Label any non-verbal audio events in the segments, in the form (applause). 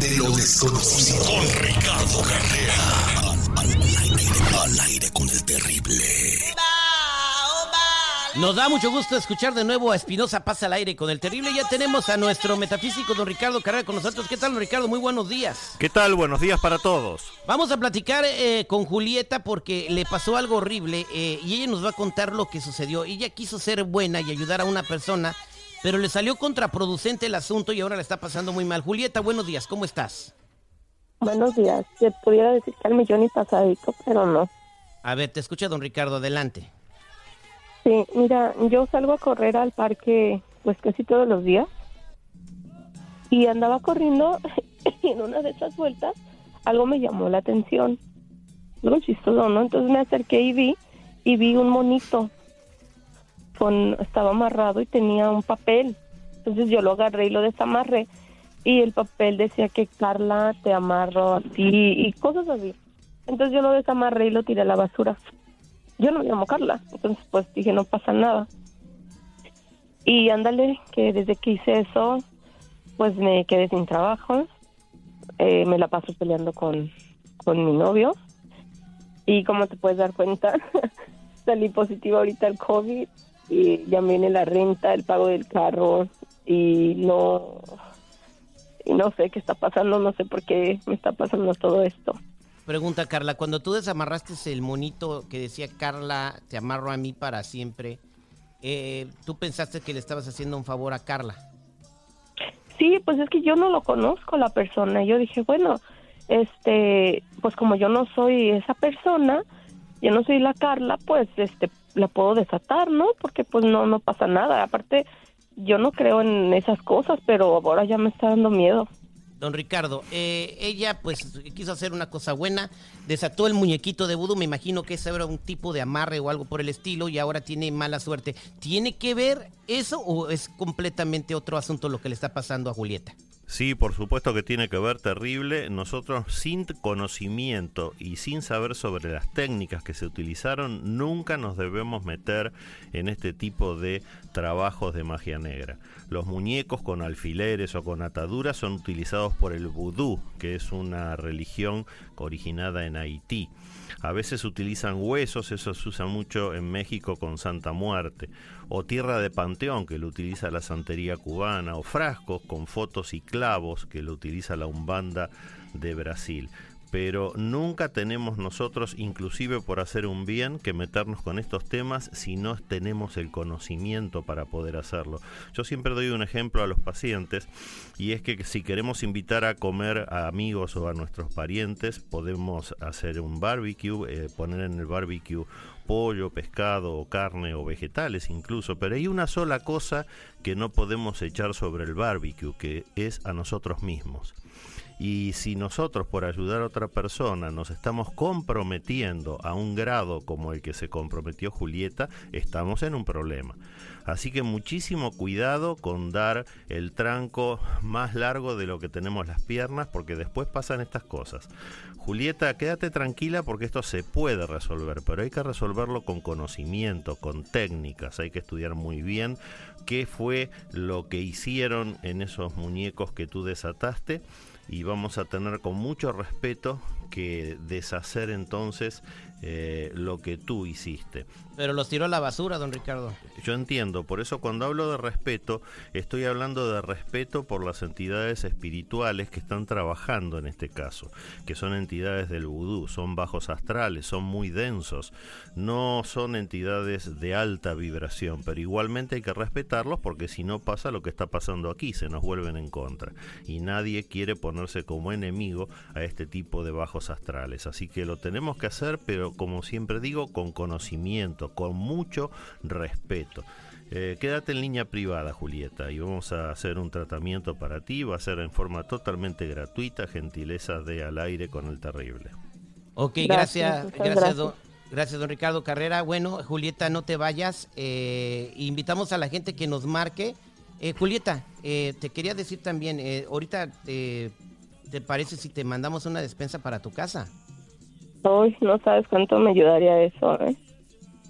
de lo desconocido. Con Ricardo Carrera. Al, al aire con el terrible. Nos da mucho gusto escuchar de nuevo a Espinosa Pasa al aire con el terrible. Ya tenemos a nuestro metafísico don Ricardo Carrera con nosotros. ¿Qué tal, don Ricardo? Muy buenos días. ¿Qué tal? Buenos días para todos. Vamos a platicar eh, con Julieta porque le pasó algo horrible eh, y ella nos va a contar lo que sucedió. Ella quiso ser buena y ayudar a una persona, pero le salió contraproducente el asunto y ahora le está pasando muy mal. Julieta, buenos días, ¿cómo estás? Buenos días. Se pudiera decir que al millón y pasadito, pero no. A ver, te escucha don Ricardo, adelante. Sí, mira, yo salgo a correr al parque pues casi todos los días y andaba corriendo y (laughs) en una de esas vueltas algo me llamó la atención. Algo chistoso, ¿no? Entonces me acerqué y vi y vi un monito estaba amarrado y tenía un papel. Entonces yo lo agarré y lo desamarré y el papel decía que Carla te amarro así y cosas así. Entonces yo lo desamarré y lo tiré a la basura yo no me llamo Carla, entonces pues dije no pasa nada. Y ándale, que desde que hice eso, pues me quedé sin trabajo, eh, me la paso peleando con, con mi novio y como te puedes dar cuenta, (laughs) salí positiva ahorita el COVID y ya viene la renta, el pago del carro y no, y no sé qué está pasando, no sé por qué me está pasando todo esto. Pregunta Carla, cuando tú desamarraste el monito que decía Carla, te amarro a mí para siempre, eh, ¿tú pensaste que le estabas haciendo un favor a Carla? Sí, pues es que yo no lo conozco la persona. Yo dije, bueno, este, pues como yo no soy esa persona, yo no soy la Carla, pues este, la puedo desatar, ¿no? Porque pues no, no pasa nada. Aparte, yo no creo en esas cosas, pero ahora ya me está dando miedo. Don Ricardo, eh, ella pues quiso hacer una cosa buena, desató el muñequito de vudú, me imagino que ese era un tipo de amarre o algo por el estilo y ahora tiene mala suerte. ¿Tiene que ver eso o es completamente otro asunto lo que le está pasando a Julieta? Sí, por supuesto que tiene que ver terrible. Nosotros sin conocimiento y sin saber sobre las técnicas que se utilizaron, nunca nos debemos meter en este tipo de trabajos de magia negra. Los muñecos con alfileres o con ataduras son utilizados por el vudú, que es una religión originada en Haití. A veces utilizan huesos, eso se usa mucho en México con Santa Muerte, o tierra de panteón, que lo utiliza la santería cubana, o frascos con fotos y clavos, que lo utiliza la Umbanda de Brasil pero nunca tenemos nosotros, inclusive por hacer un bien, que meternos con estos temas si no tenemos el conocimiento para poder hacerlo. Yo siempre doy un ejemplo a los pacientes y es que si queremos invitar a comer a amigos o a nuestros parientes, podemos hacer un barbecue, eh, poner en el barbecue pollo, pescado o carne o vegetales incluso, pero hay una sola cosa que no podemos echar sobre el barbecue, que es a nosotros mismos. Y si nosotros por ayudar a otra persona nos estamos comprometiendo a un grado como el que se comprometió Julieta, estamos en un problema. Así que muchísimo cuidado con dar el tranco más largo de lo que tenemos las piernas porque después pasan estas cosas. Julieta, quédate tranquila porque esto se puede resolver, pero hay que resolverlo con conocimiento, con técnicas, hay que estudiar muy bien qué fue lo que hicieron en esos muñecos que tú desataste y vamos a tener con mucho respeto que deshacer entonces eh, lo que tú hiciste. Pero los tiró a la basura, don Ricardo. Yo entiendo, por eso cuando hablo de respeto, estoy hablando de respeto por las entidades espirituales que están trabajando en este caso, que son entidades del vudú, son bajos astrales, son muy densos, no son entidades de alta vibración, pero igualmente hay que respetarlos porque si no pasa lo que está pasando aquí, se nos vuelven en contra. Y nadie quiere ponerse como enemigo a este tipo de bajos astrales. Así que lo tenemos que hacer, pero como siempre digo, con conocimiento, con mucho respeto. Eh, quédate en línea privada, Julieta, y vamos a hacer un tratamiento para ti. Va a ser en forma totalmente gratuita, gentileza de al aire con el terrible. Ok, gracias, gracias, Don, gracias, don Ricardo Carrera. Bueno, Julieta, no te vayas. Eh, invitamos a la gente que nos marque. Eh, Julieta, te quería decir también, ahorita ¿te parece si te mandamos una despensa para tu casa? Hoy no sabes cuánto me ayudaría eso, ¿eh?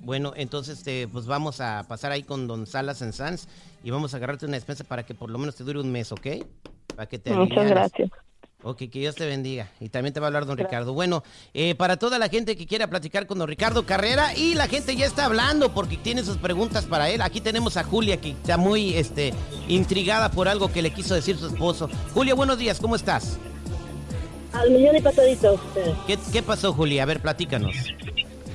Bueno, entonces este, pues vamos a pasar ahí con Don Salas en Sans y vamos a agarrarte una despensa para que por lo menos te dure un mes, ¿ok? Para que te Muchas gracias. Ok, que Dios te bendiga. Y también te va a hablar don Ricardo. Bueno, eh, para toda la gente que quiera platicar con don Ricardo Carrera y la gente ya está hablando porque tiene sus preguntas para él. Aquí tenemos a Julia que está muy este, intrigada por algo que le quiso decir su esposo. Julia, buenos días, ¿cómo estás? Al millón y pataditos. ¿Qué, ¿Qué pasó, Julia? A ver, platícanos.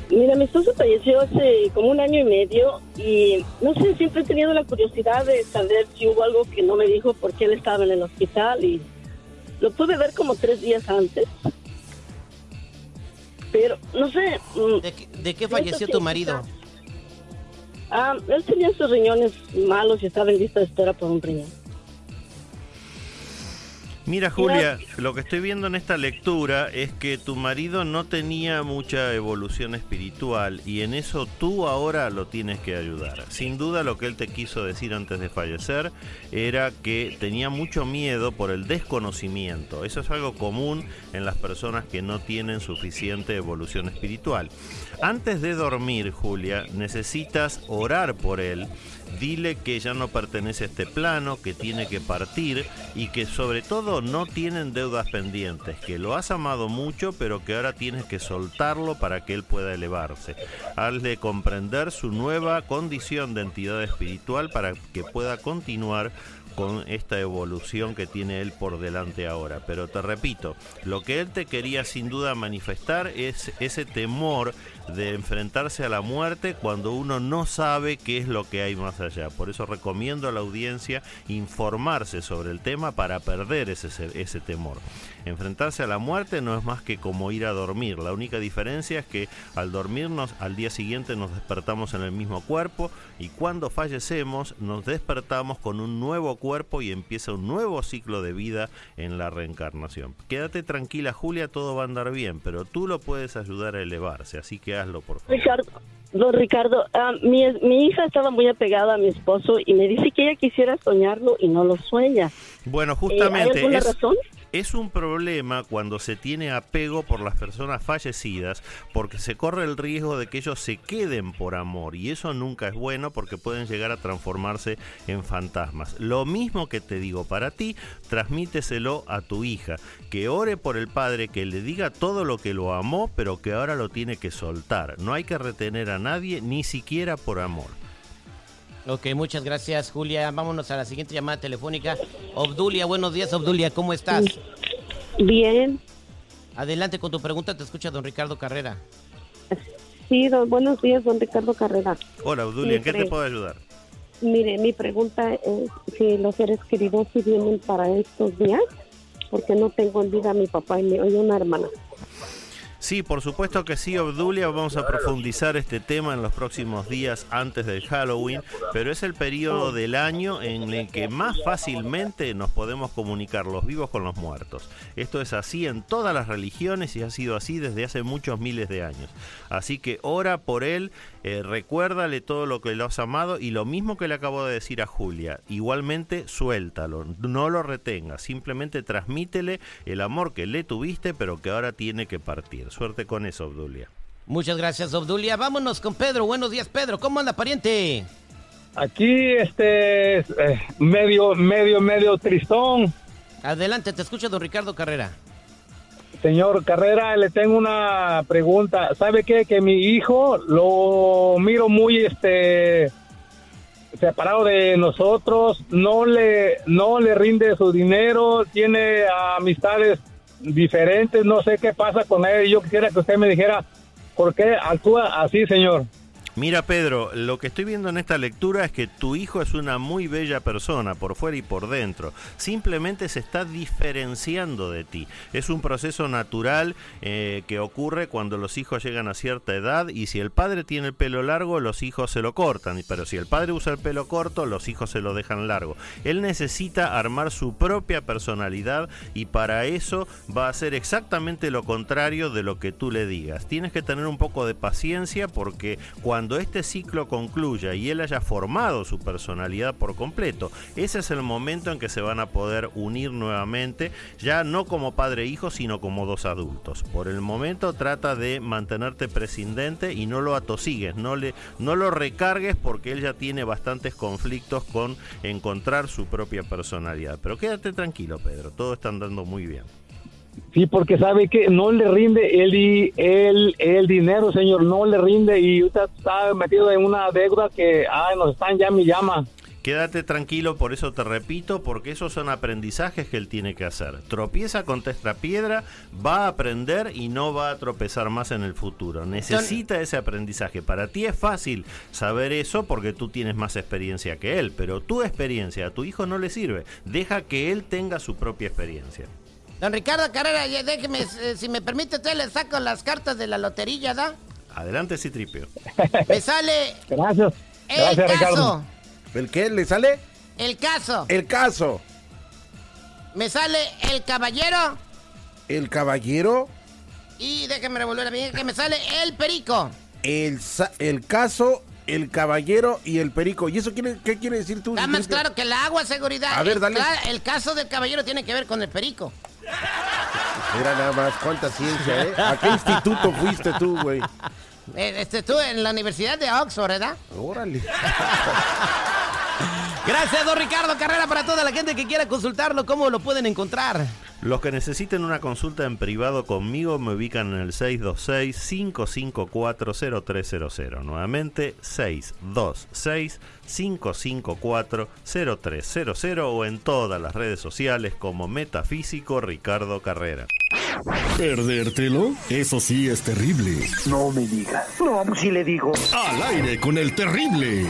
Mira, mi esposo falleció hace como un año y medio y no sé, siempre he tenido la curiosidad de saber si hubo algo que no me dijo porque él estaba en el hospital y lo pude ver como tres días antes. Pero, no sé. mm, ¿De qué, de qué falleció tu marido? Ah, él tenía sus riñones malos y estaba en lista de espera por un riñón. Mira Julia, lo que estoy viendo en esta lectura es que tu marido no tenía mucha evolución espiritual y en eso tú ahora lo tienes que ayudar. Sin duda lo que él te quiso decir antes de fallecer era que tenía mucho miedo por el desconocimiento. Eso es algo común en las personas que no tienen suficiente evolución espiritual. Antes de dormir, Julia, necesitas orar por él dile que ya no pertenece a este plano, que tiene que partir y que sobre todo no tienen deudas pendientes, que lo has amado mucho pero que ahora tienes que soltarlo para que él pueda elevarse. Hazle comprender su nueva condición de entidad espiritual para que pueda continuar con esta evolución que tiene él por delante ahora. Pero te repito, lo que él te quería sin duda manifestar es ese temor de enfrentarse a la muerte cuando uno no sabe qué es lo que hay más allá. Por eso recomiendo a la audiencia informarse sobre el tema para perder ese, ese temor. Enfrentarse a la muerte no es más que como ir a dormir. La única diferencia es que al dormirnos al día siguiente nos despertamos en el mismo cuerpo y cuando fallecemos nos despertamos con un nuevo cuerpo y empieza un nuevo ciclo de vida en la reencarnación. Quédate tranquila Julia, todo va a andar bien, pero tú lo puedes ayudar a elevarse, así que hazlo por favor. Ricardo, don Ricardo, ah, mi, mi hija estaba muy apegada a mi esposo y me dice que ella quisiera soñarlo y no lo sueña. Bueno, Eh, ¿Hay justamente alguna es, razón? Es un problema cuando se tiene apego por las personas fallecidas porque se corre el riesgo de que ellos se queden por amor y eso nunca es bueno porque pueden llegar a transformarse en fantasmas. Lo mismo que te digo para ti, transmíteselo a tu hija, que ore por el padre, que le diga todo lo que lo amó pero que ahora lo tiene que soltar. No hay que retener a nadie ni siquiera por amor. Ok, muchas gracias, Julia. Vámonos a la siguiente llamada telefónica. Obdulia, buenos días, Obdulia, ¿cómo estás? Bien, Adelante con tu pregunta, te escucha don Ricardo Carrera. sí, don- buenos días, don Ricardo Carrera. Hola, Obdulia, ¿en qué te puedo ayudar? Mire, mi pregunta es si los seres queridos sí vienen para estos días, porque no tengo en vida a mi papá y, mi, y una hermana. Sí, por supuesto que sí, Obdulia. Vamos a profundizar este tema en los próximos días antes del Halloween, pero es el periodo del año en el que más fácilmente nos podemos comunicar los vivos con los muertos. Esto es así en todas las religiones y ha sido así desde hace muchos miles de años. Así que ora por él, eh, recuérdale todo lo que lo has amado y lo mismo que le acabo de decir a Julia. Igualmente, suéltalo, no lo retengas, simplemente transmítele el amor que le tuviste, pero que ahora tiene que partir. Suerte con eso, Obdulia. Muchas gracias, Obdulia. Vámonos con Pedro. Buenos días, Pedro. ¿Cómo anda, pariente? Aquí, este, eh, medio, medio, medio tristón. Adelante, te escucha don Ricardo Carrera. Señor Carrera, le tengo una pregunta. ¿Sabe qué? Que mi hijo lo miro muy, este, separado de nosotros. No le, no le rinde su dinero. Tiene amistades diferentes. No sé qué pasa con él. Yo quisiera que usted me dijera por qué actúa así, señor. Mira Pedro, lo que estoy viendo en esta lectura es que tu hijo es una muy bella persona por fuera y por dentro. Simplemente se está diferenciando de ti. Es un proceso natural eh, que ocurre cuando los hijos llegan a cierta edad y si el padre tiene el pelo largo, los hijos se lo cortan. Pero si el padre usa el pelo corto, los hijos se lo dejan largo. Él necesita armar su propia personalidad y para eso va a hacer exactamente lo contrario de lo que tú le digas. Tienes que tener un poco de paciencia porque cuando cuando este ciclo concluya y él haya formado su personalidad por completo. Ese es el momento en que se van a poder unir nuevamente, ya no como padre e hijo, sino como dos adultos. Por el momento trata de mantenerte prescindente y no lo atosigues, no, le, no lo recargues porque él ya tiene bastantes conflictos con encontrar su propia personalidad. Pero quédate tranquilo, Pedro, todo está andando muy bien. Sí, porque sabe que no le rinde el, el, el dinero, señor, no le rinde y usted está metido en una deuda que ay, nos están ya mi llama. Quédate tranquilo, por eso te repito, porque esos son aprendizajes que él tiene que hacer. Tropieza con piedra, va a aprender y no va a tropezar más en el futuro. Necesita ese aprendizaje. Para ti es fácil saber eso porque tú tienes más experiencia que él, pero tu experiencia a tu hijo no le sirve. Deja que él tenga su propia experiencia. Don Ricardo Carrera, déjeme, eh, si me permite, usted le saco las cartas de la lotería, ¿da? Adelante, Citripio. Me sale. Gracias. El caso. ¿El qué? ¿Le sale? El caso. El caso. Me sale el caballero. El caballero. Y déjeme revolver a mí, que me sale el perico. El, el caso, el caballero y el perico. ¿Y eso quiere, qué quiere decir tú? Está más claro que el agua, seguridad. A ver, dale. El, caso del caballero tiene que ver con el perico. Mira nada más, cuánta ciencia, ¿eh? ¿A qué instituto fuiste tú, güey? Eh, este, tú en la Universidad de Oxford, ¿verdad? Órale. Gracias, don Ricardo Carrera, para toda la gente que quiera consultarlo, ¿cómo lo pueden encontrar? Los que necesiten una consulta en privado conmigo me ubican en el 626-554-0300. Nuevamente, 626-554-0300 o en todas las redes sociales como Metafísico Ricardo Carrera. ¿Perdértelo? Eso sí es terrible. No me digas. No, si le digo. Al aire con el terrible.